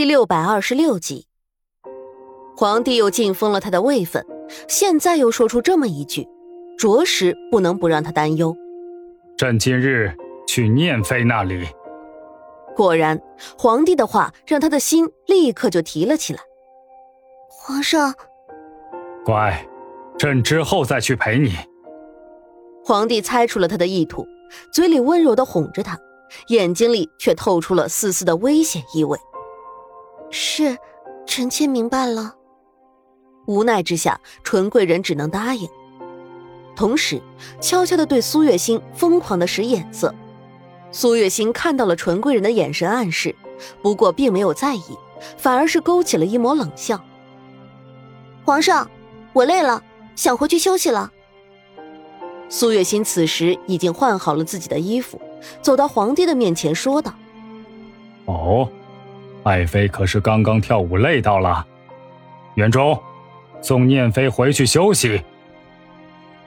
第六百二十六集，皇帝又晋封了他的位分，现在又说出这么一句，着实不能不让他担忧。朕今日去念妃那里。果然，皇帝的话让他的心立刻就提了起来。皇上，乖，朕之后再去陪你。皇帝猜出了他的意图，嘴里温柔的哄着他，眼睛里却透出了丝丝的危险意味。是，臣妾明白了。无奈之下，纯贵人只能答应，同时悄悄的对苏月心疯狂的使眼色。苏月心看到了纯贵人的眼神暗示，不过并没有在意，反而是勾起了一抹冷笑。皇上，我累了，想回去休息了。苏月心此时已经换好了自己的衣服，走到皇帝的面前说道：“哦。”爱妃可是刚刚跳舞累到了，元忠，送念妃回去休息。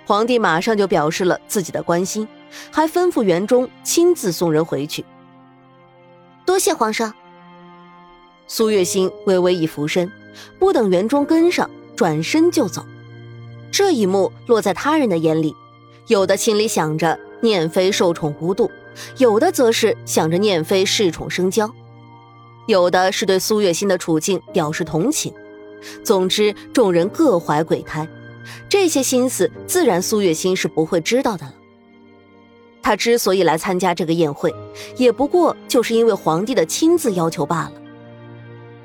皇帝马上就表示了自己的关心，还吩咐元忠亲自送人回去。多谢皇上。苏月心微微一俯身，不等元忠跟上，转身就走。这一幕落在他人的眼里，有的心里想着念妃受宠无度，有的则是想着念妃恃宠生骄。有的是对苏月心的处境表示同情，总之众人各怀鬼胎，这些心思自然苏月心是不会知道的了。他之所以来参加这个宴会，也不过就是因为皇帝的亲自要求罢了。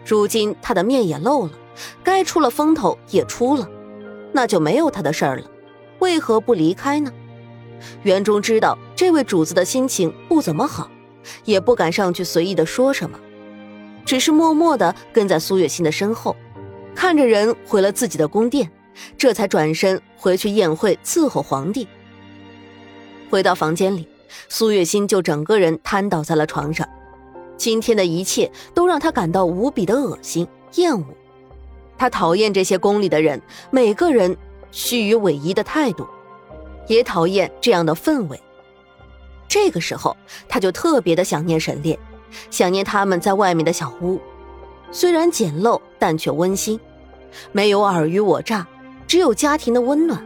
如今他的面也露了，该出了风头也出了，那就没有他的事儿了，为何不离开呢？袁忠知道这位主子的心情不怎么好，也不敢上去随意的说什么。只是默默的跟在苏月心的身后，看着人回了自己的宫殿，这才转身回去宴会伺候皇帝。回到房间里，苏月心就整个人瘫倒在了床上。今天的一切都让他感到无比的恶心、厌恶。他讨厌这些宫里的人，每个人虚与委蛇的态度，也讨厌这样的氛围。这个时候，他就特别的想念沈炼。想念他们在外面的小屋，虽然简陋，但却温馨，没有尔虞我诈，只有家庭的温暖。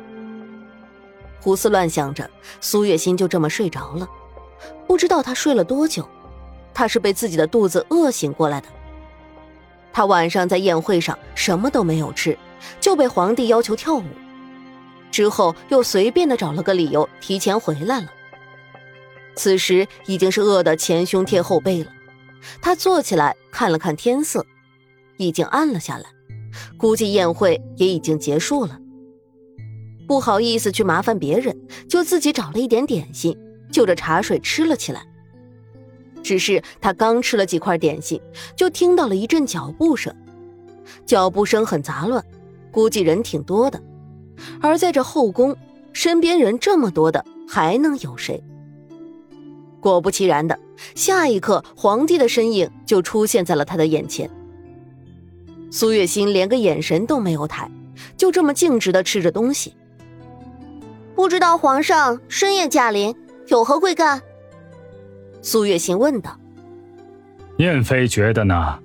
胡思乱想着，苏月心就这么睡着了。不知道他睡了多久，他是被自己的肚子饿醒过来的。他晚上在宴会上什么都没有吃，就被皇帝要求跳舞，之后又随便的找了个理由提前回来了。此时已经是饿得前胸贴后背了，他坐起来看了看天色，已经暗了下来，估计宴会也已经结束了。不好意思去麻烦别人，就自己找了一点点心，就着茶水吃了起来。只是他刚吃了几块点心，就听到了一阵脚步声，脚步声很杂乱，估计人挺多的。而在这后宫，身边人这么多的，还能有谁？果不其然的，下一刻，皇帝的身影就出现在了他的眼前。苏月心连个眼神都没有抬，就这么径直的吃着东西。不知道皇上深夜驾临，有何贵干？苏月心问道。燕妃觉得呢？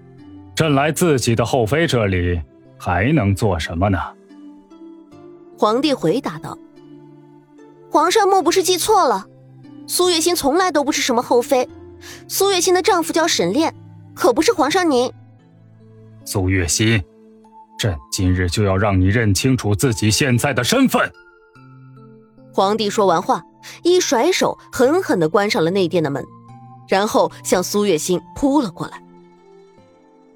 朕来自己的后妃这里，还能做什么呢？皇帝回答道：“皇上莫不是记错了？”苏月心从来都不是什么后妃，苏月心的丈夫叫沈炼，可不是皇上您。苏月心，朕今日就要让你认清楚自己现在的身份。皇帝说完话，一甩手，狠狠的关上了内殿的门，然后向苏月心扑了过来。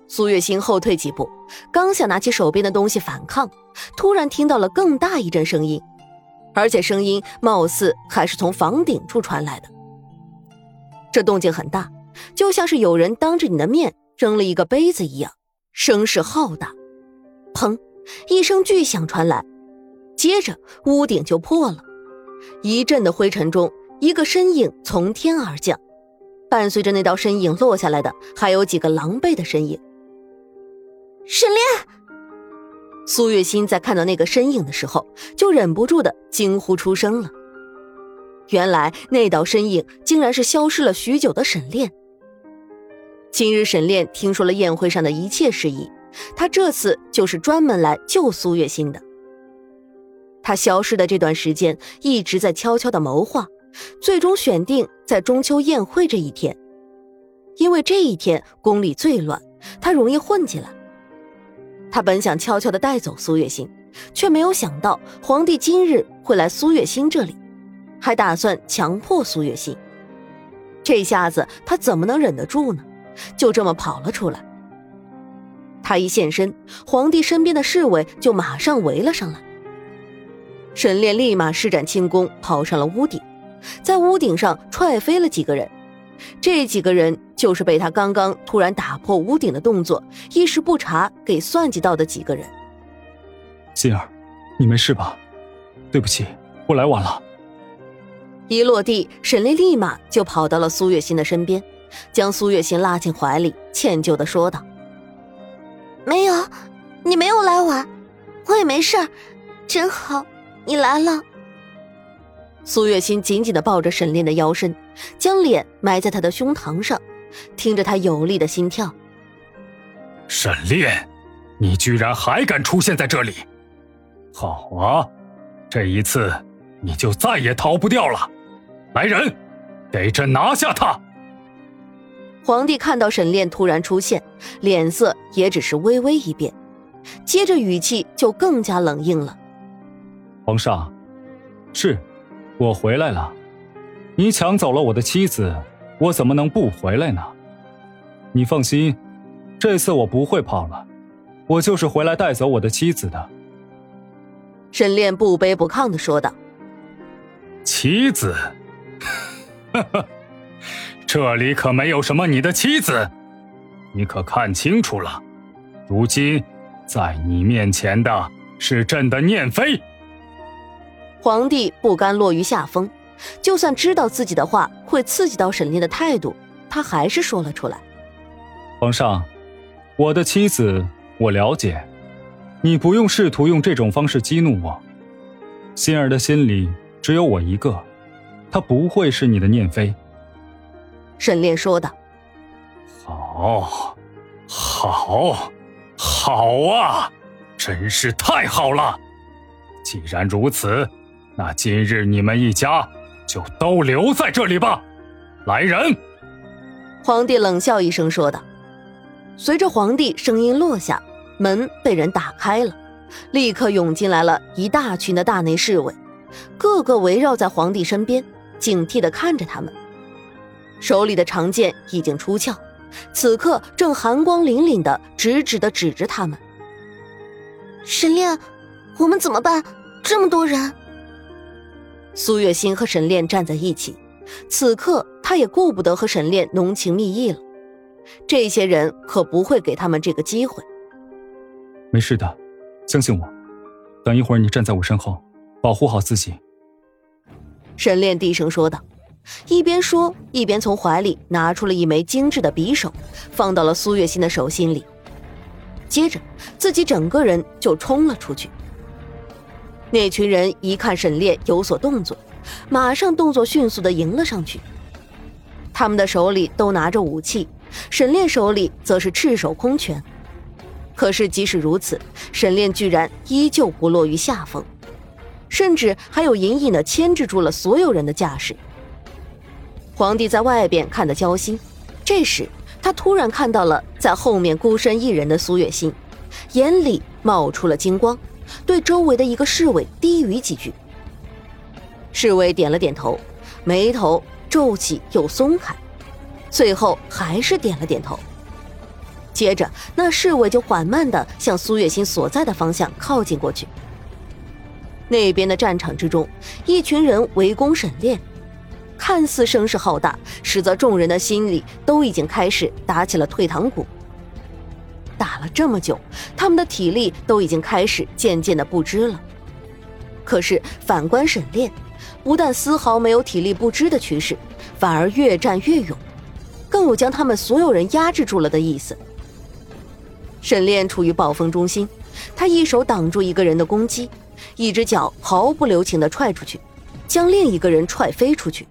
苏月心后退几步，刚想拿起手边的东西反抗，突然听到了更大一阵声音。而且声音貌似还是从房顶处传来的，这动静很大，就像是有人当着你的面扔了一个杯子一样，声势浩大。砰！一声巨响传来，接着屋顶就破了，一阵的灰尘中，一个身影从天而降，伴随着那道身影落下来的，还有几个狼狈的身影。沈炼。苏月心在看到那个身影的时候，就忍不住的惊呼出声了。原来那道身影竟然是消失了许久的沈炼。今日沈炼听说了宴会上的一切事宜，他这次就是专门来救苏月心的。他消失的这段时间一直在悄悄的谋划，最终选定在中秋宴会这一天，因为这一天宫里最乱，他容易混进来。他本想悄悄的带走苏月心，却没有想到皇帝今日会来苏月心这里，还打算强迫苏月心。这下子他怎么能忍得住呢？就这么跑了出来。他一现身，皇帝身边的侍卫就马上围了上来。沈炼立马施展轻功，跑上了屋顶，在屋顶上踹飞了几个人。这几个人就是被他刚刚突然打破屋顶的动作一时不察给算计到的几个人。心儿，你没事吧？对不起，我来晚了。一落地，沈炼立马就跑到了苏月心的身边，将苏月心拉进怀里，歉疚的说道：“没有，你没有来晚，我也没事真好。”你来了。苏月心紧紧的抱着沈炼的腰身，将脸埋在他的胸膛上，听着他有力的心跳。沈炼，你居然还敢出现在这里！好啊，这一次你就再也逃不掉了。来人，给朕拿下他！皇帝看到沈炼突然出现，脸色也只是微微一变，接着语气就更加冷硬了。皇上，是，我回来了。你抢走了我的妻子，我怎么能不回来呢？你放心，这次我不会跑了，我就是回来带走我的妻子的。沈炼不卑不亢的说道：“妻子，哈哈，这里可没有什么你的妻子，你可看清楚了，如今在你面前的是朕的念妃。”皇帝不甘落于下风，就算知道自己的话会刺激到沈炼的态度，他还是说了出来：“皇上，我的妻子我了解，你不用试图用这种方式激怒我。心儿的心里只有我一个，她不会是你的念妃。”沈炼说道：“好，好，好啊，真是太好了！既然如此。”那今日你们一家就都留在这里吧。来人！皇帝冷笑一声说道。随着皇帝声音落下，门被人打开了，立刻涌进来了一大群的大内侍卫，个个围绕在皇帝身边，警惕的看着他们。手里的长剑已经出鞘，此刻正寒光凛凛的直直的指着他们。沈炼，我们怎么办？这么多人！苏月心和沈炼站在一起，此刻他也顾不得和沈炼浓情蜜意了。这些人可不会给他们这个机会。没事的，相信我。等一会儿你站在我身后，保护好自己。沈炼低声说道，一边说一边从怀里拿出了一枚精致的匕首，放到了苏月心的手心里。接着，自己整个人就冲了出去。那群人一看沈炼有所动作，马上动作迅速的迎了上去。他们的手里都拿着武器，沈炼手里则是赤手空拳。可是即使如此，沈炼居然依旧不落于下风，甚至还有隐隐的牵制住了所有人的架势。皇帝在外边看得焦心，这时他突然看到了在后面孤身一人的苏月心，眼里冒出了金光。对周围的一个侍卫低语几句，侍卫点了点头，眉头皱起又松开，最后还是点了点头。接着，那侍卫就缓慢地向苏月心所在的方向靠近过去。那边的战场之中，一群人围攻沈炼，看似声势浩大，实则众人的心里都已经开始打起了退堂鼓。打了这么久，他们的体力都已经开始渐渐的不支了。可是反观沈炼，不但丝毫没有体力不支的趋势，反而越战越勇，更有将他们所有人压制住了的意思。沈炼处于暴风中心，他一手挡住一个人的攻击，一只脚毫不留情的踹出去，将另一个人踹飞出去。